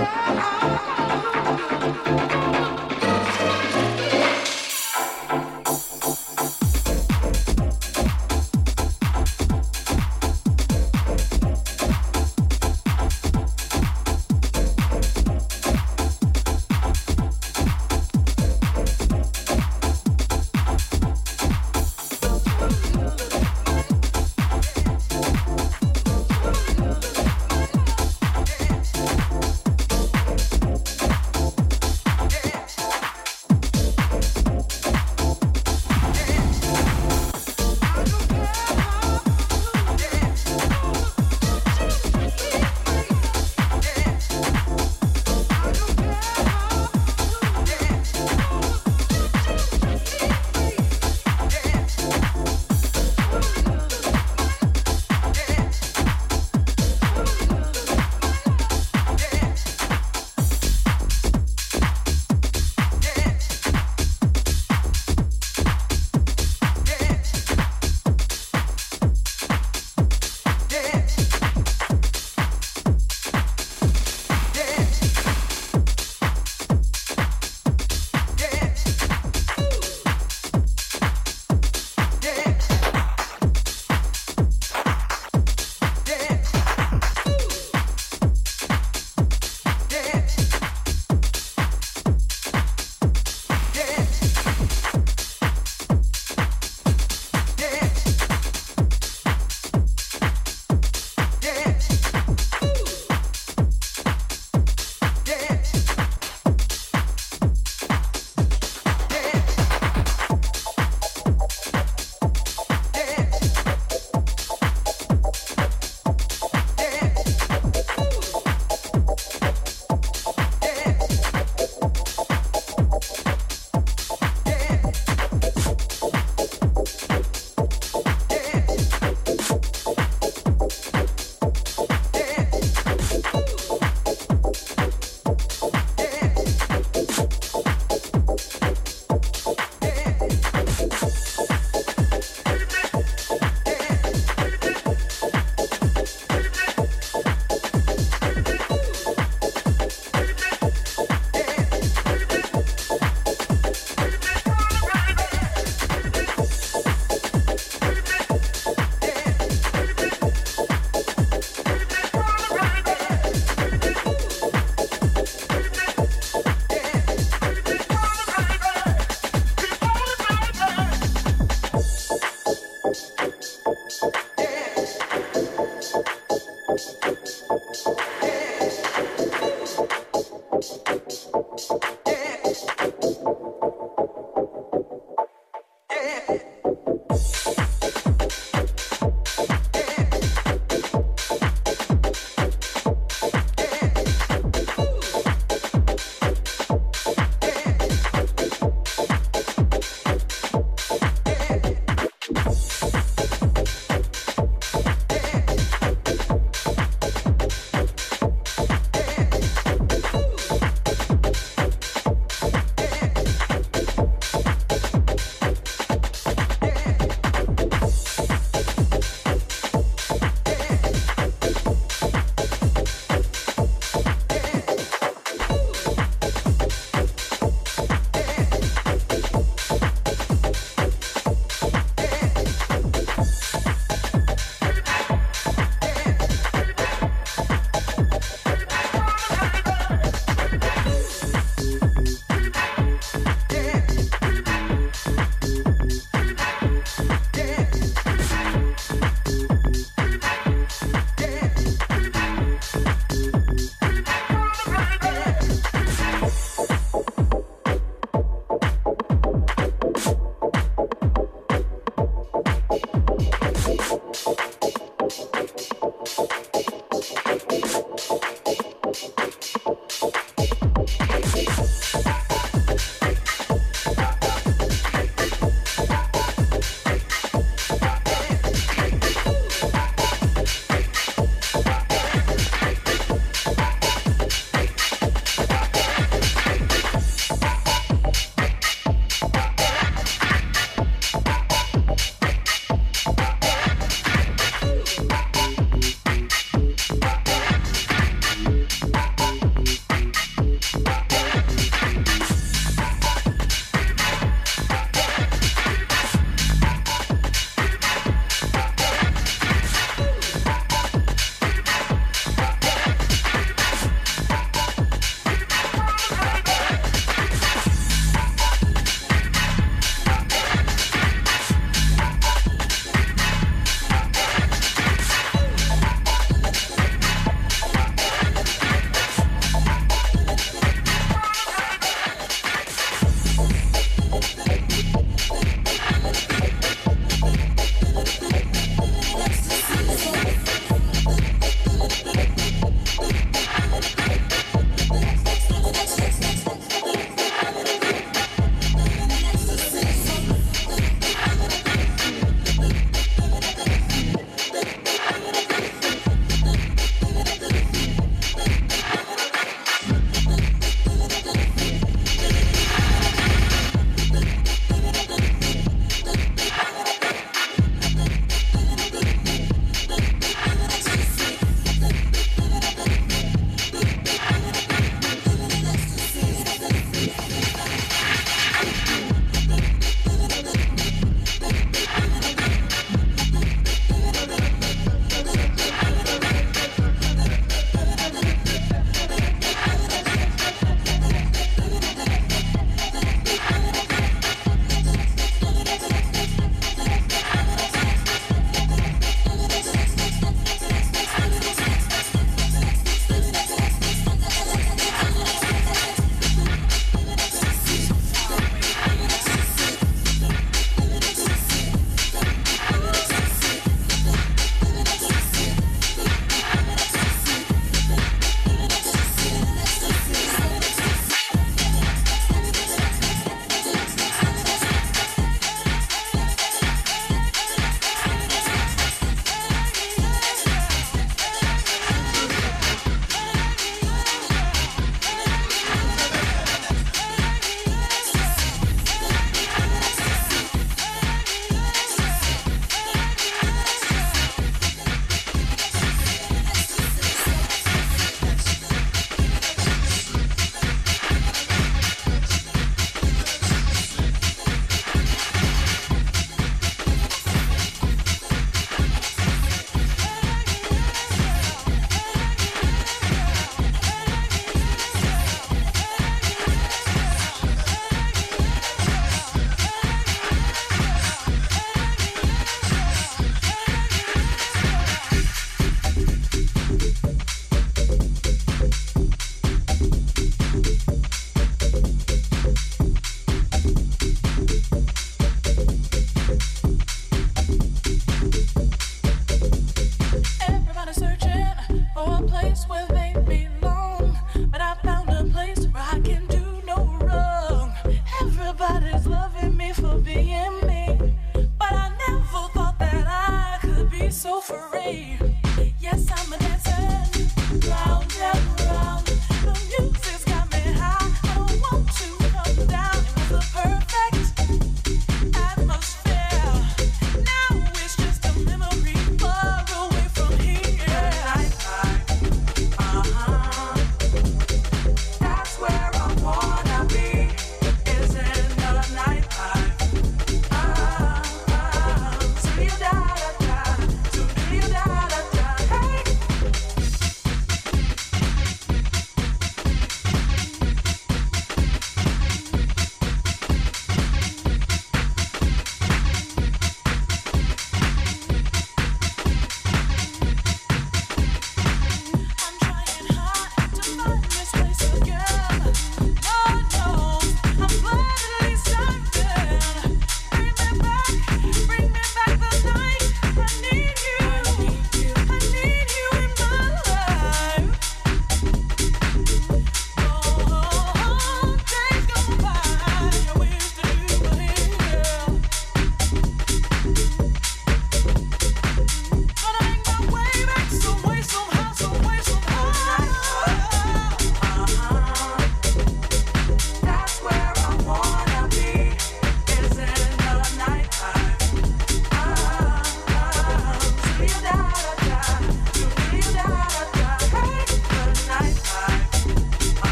Oh,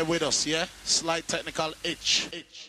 bear with us, yeah? Slight technical itch. Itch,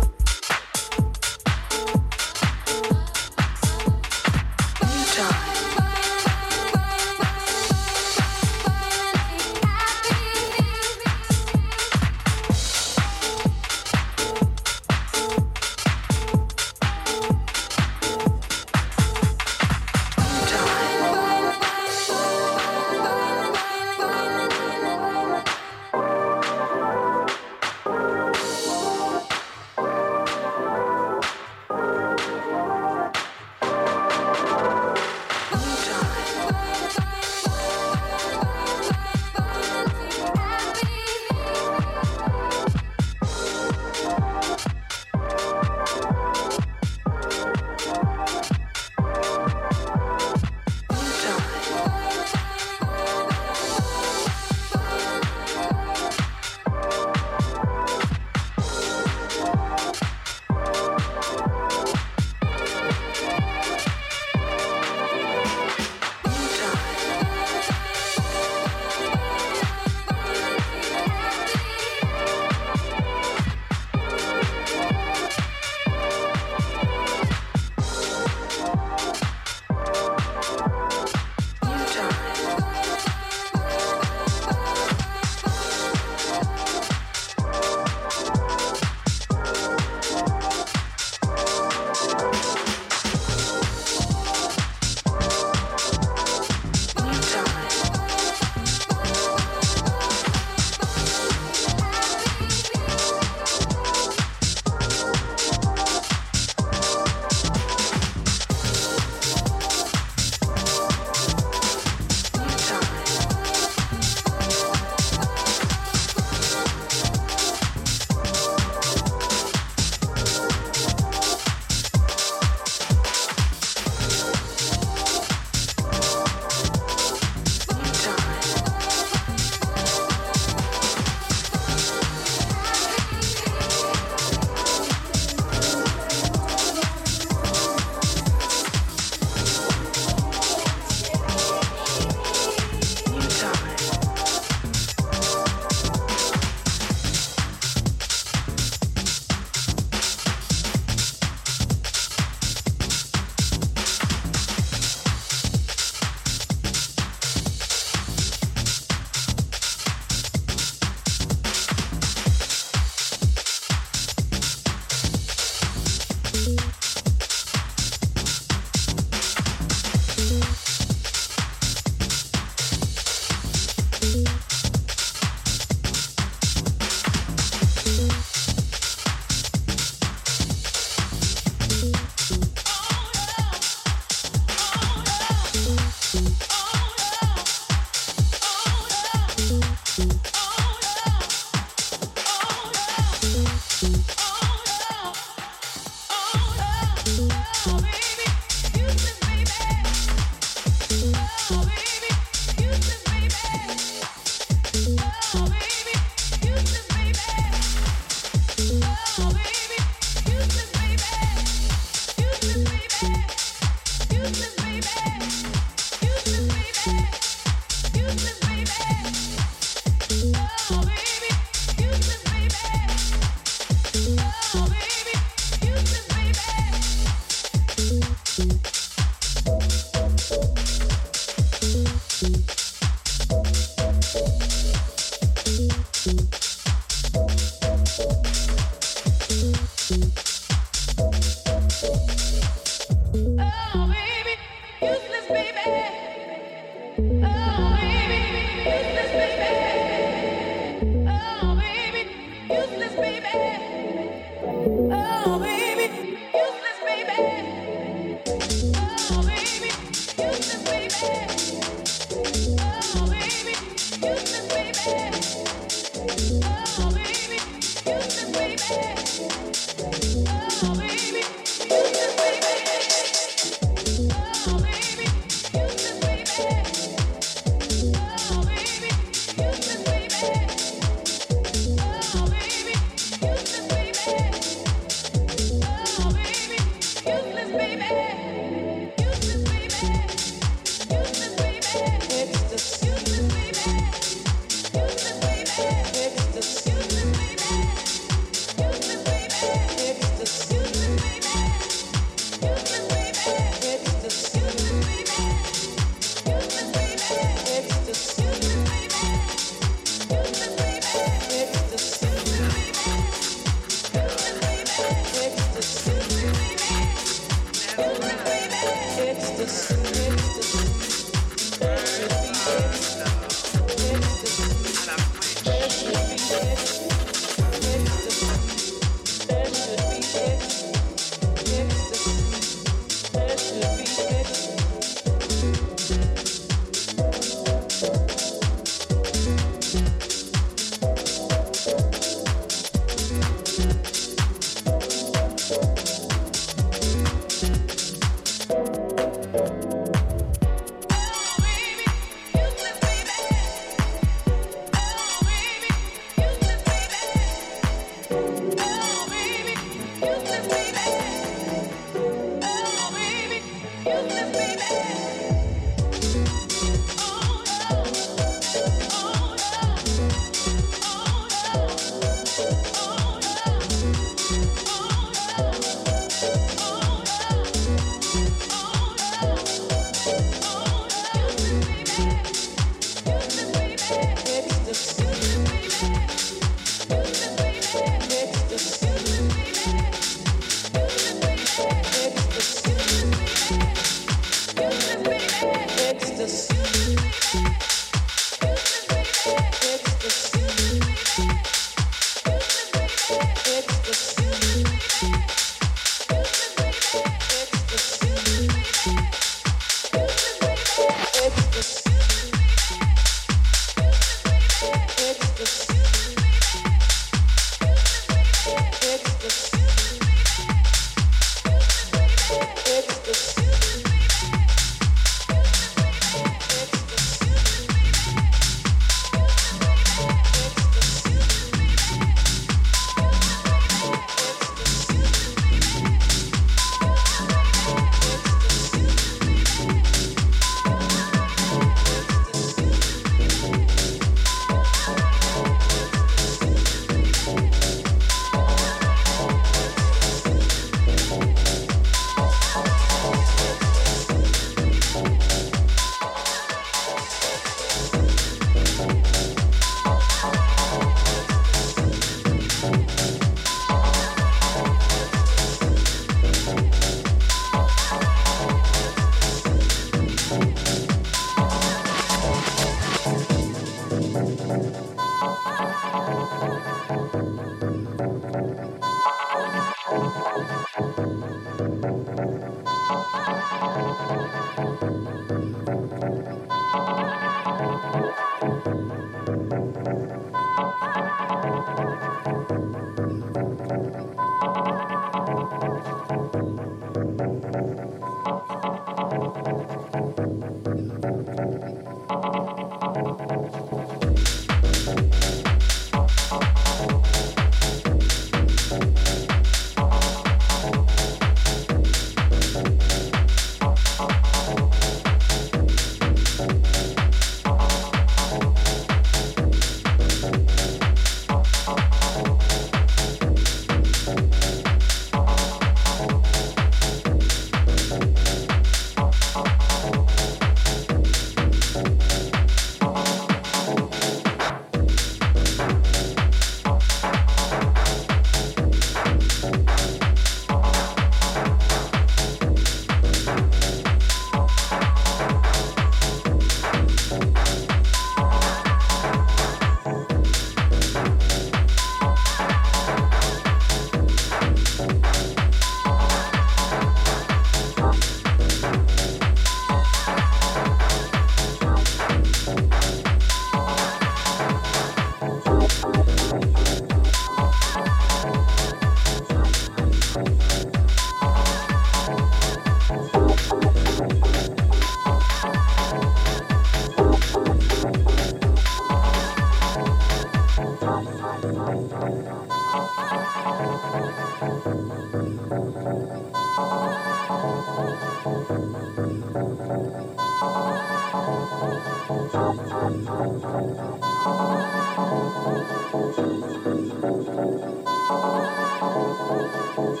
Wow.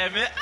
damn it.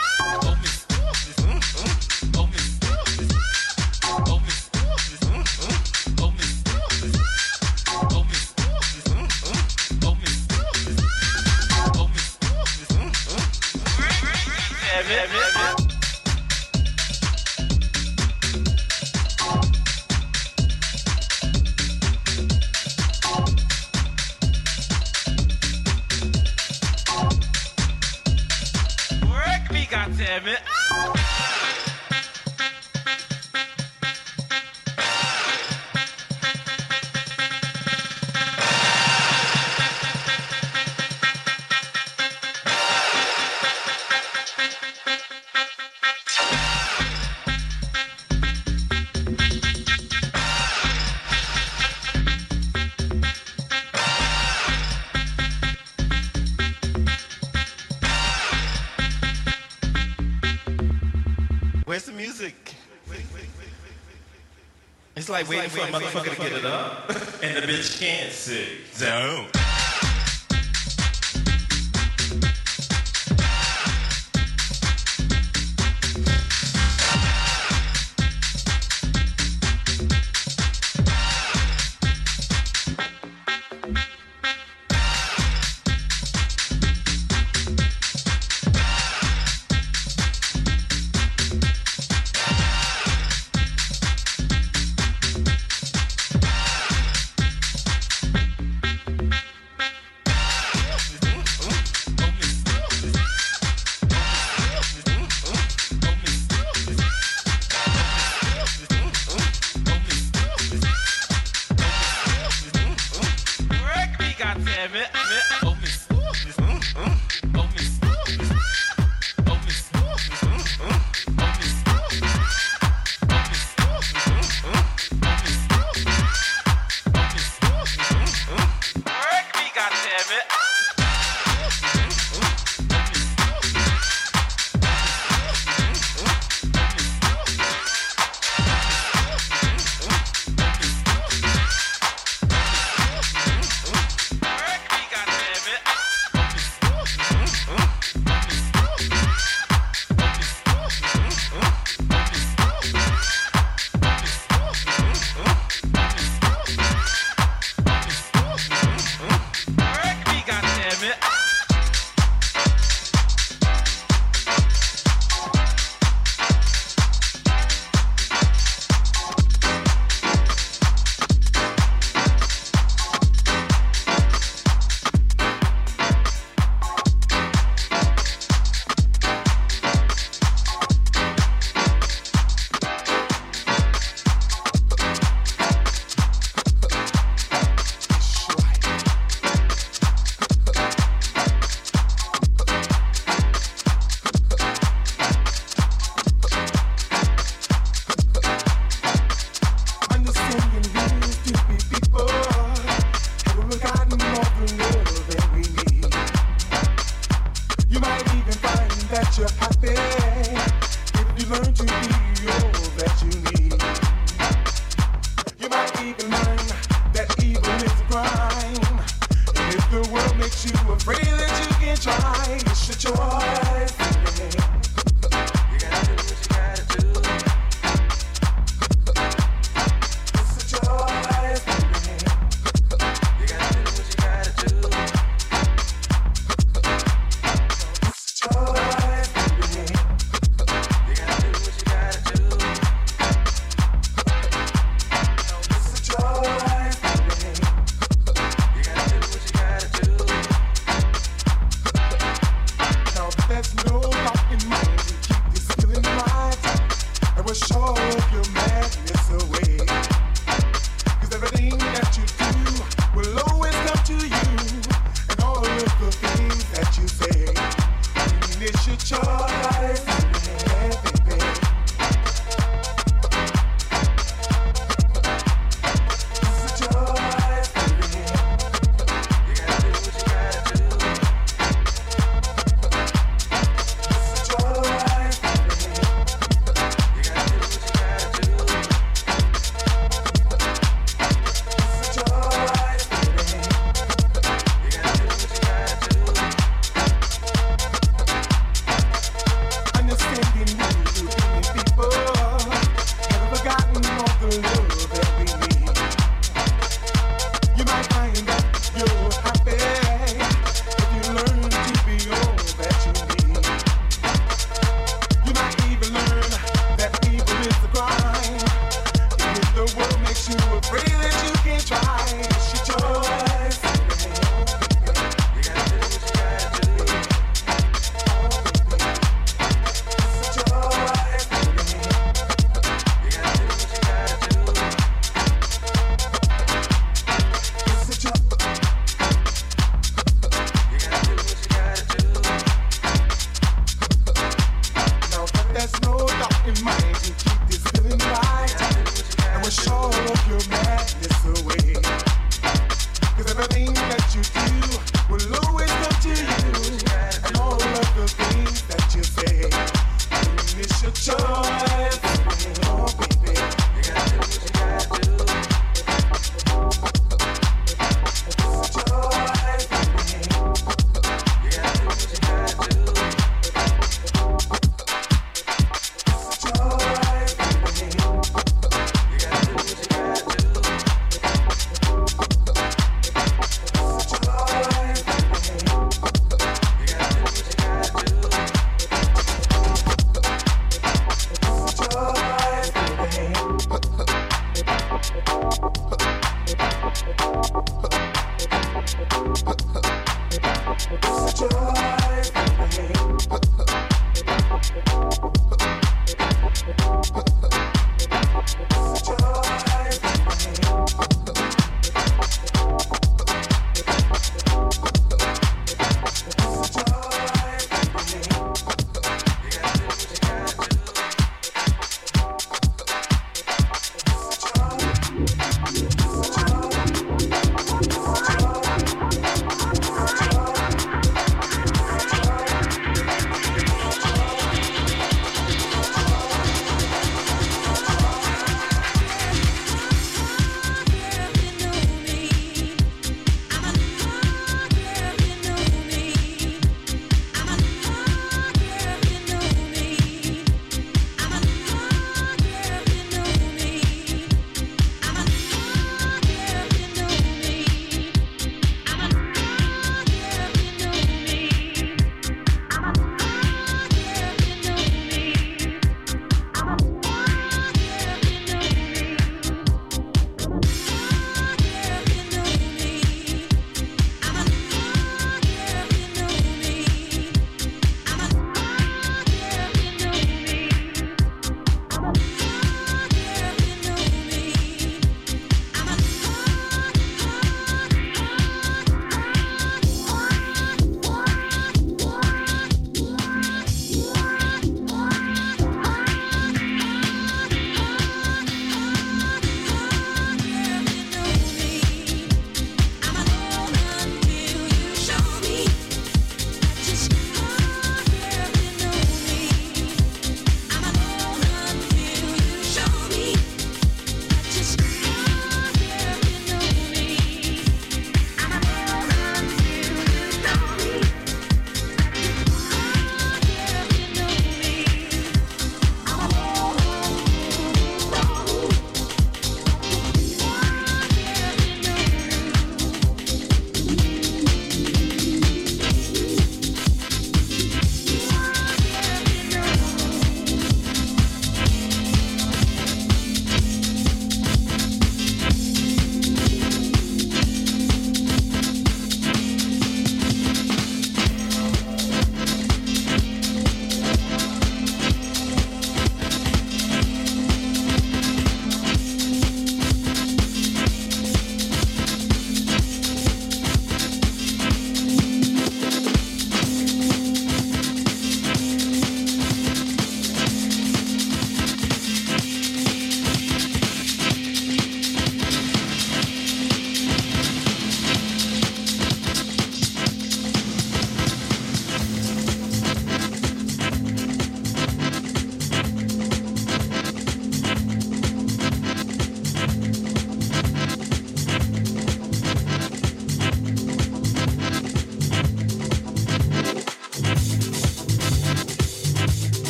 It's like waiting for a motherfucker to get it up, and the bitch can't sing. Zone.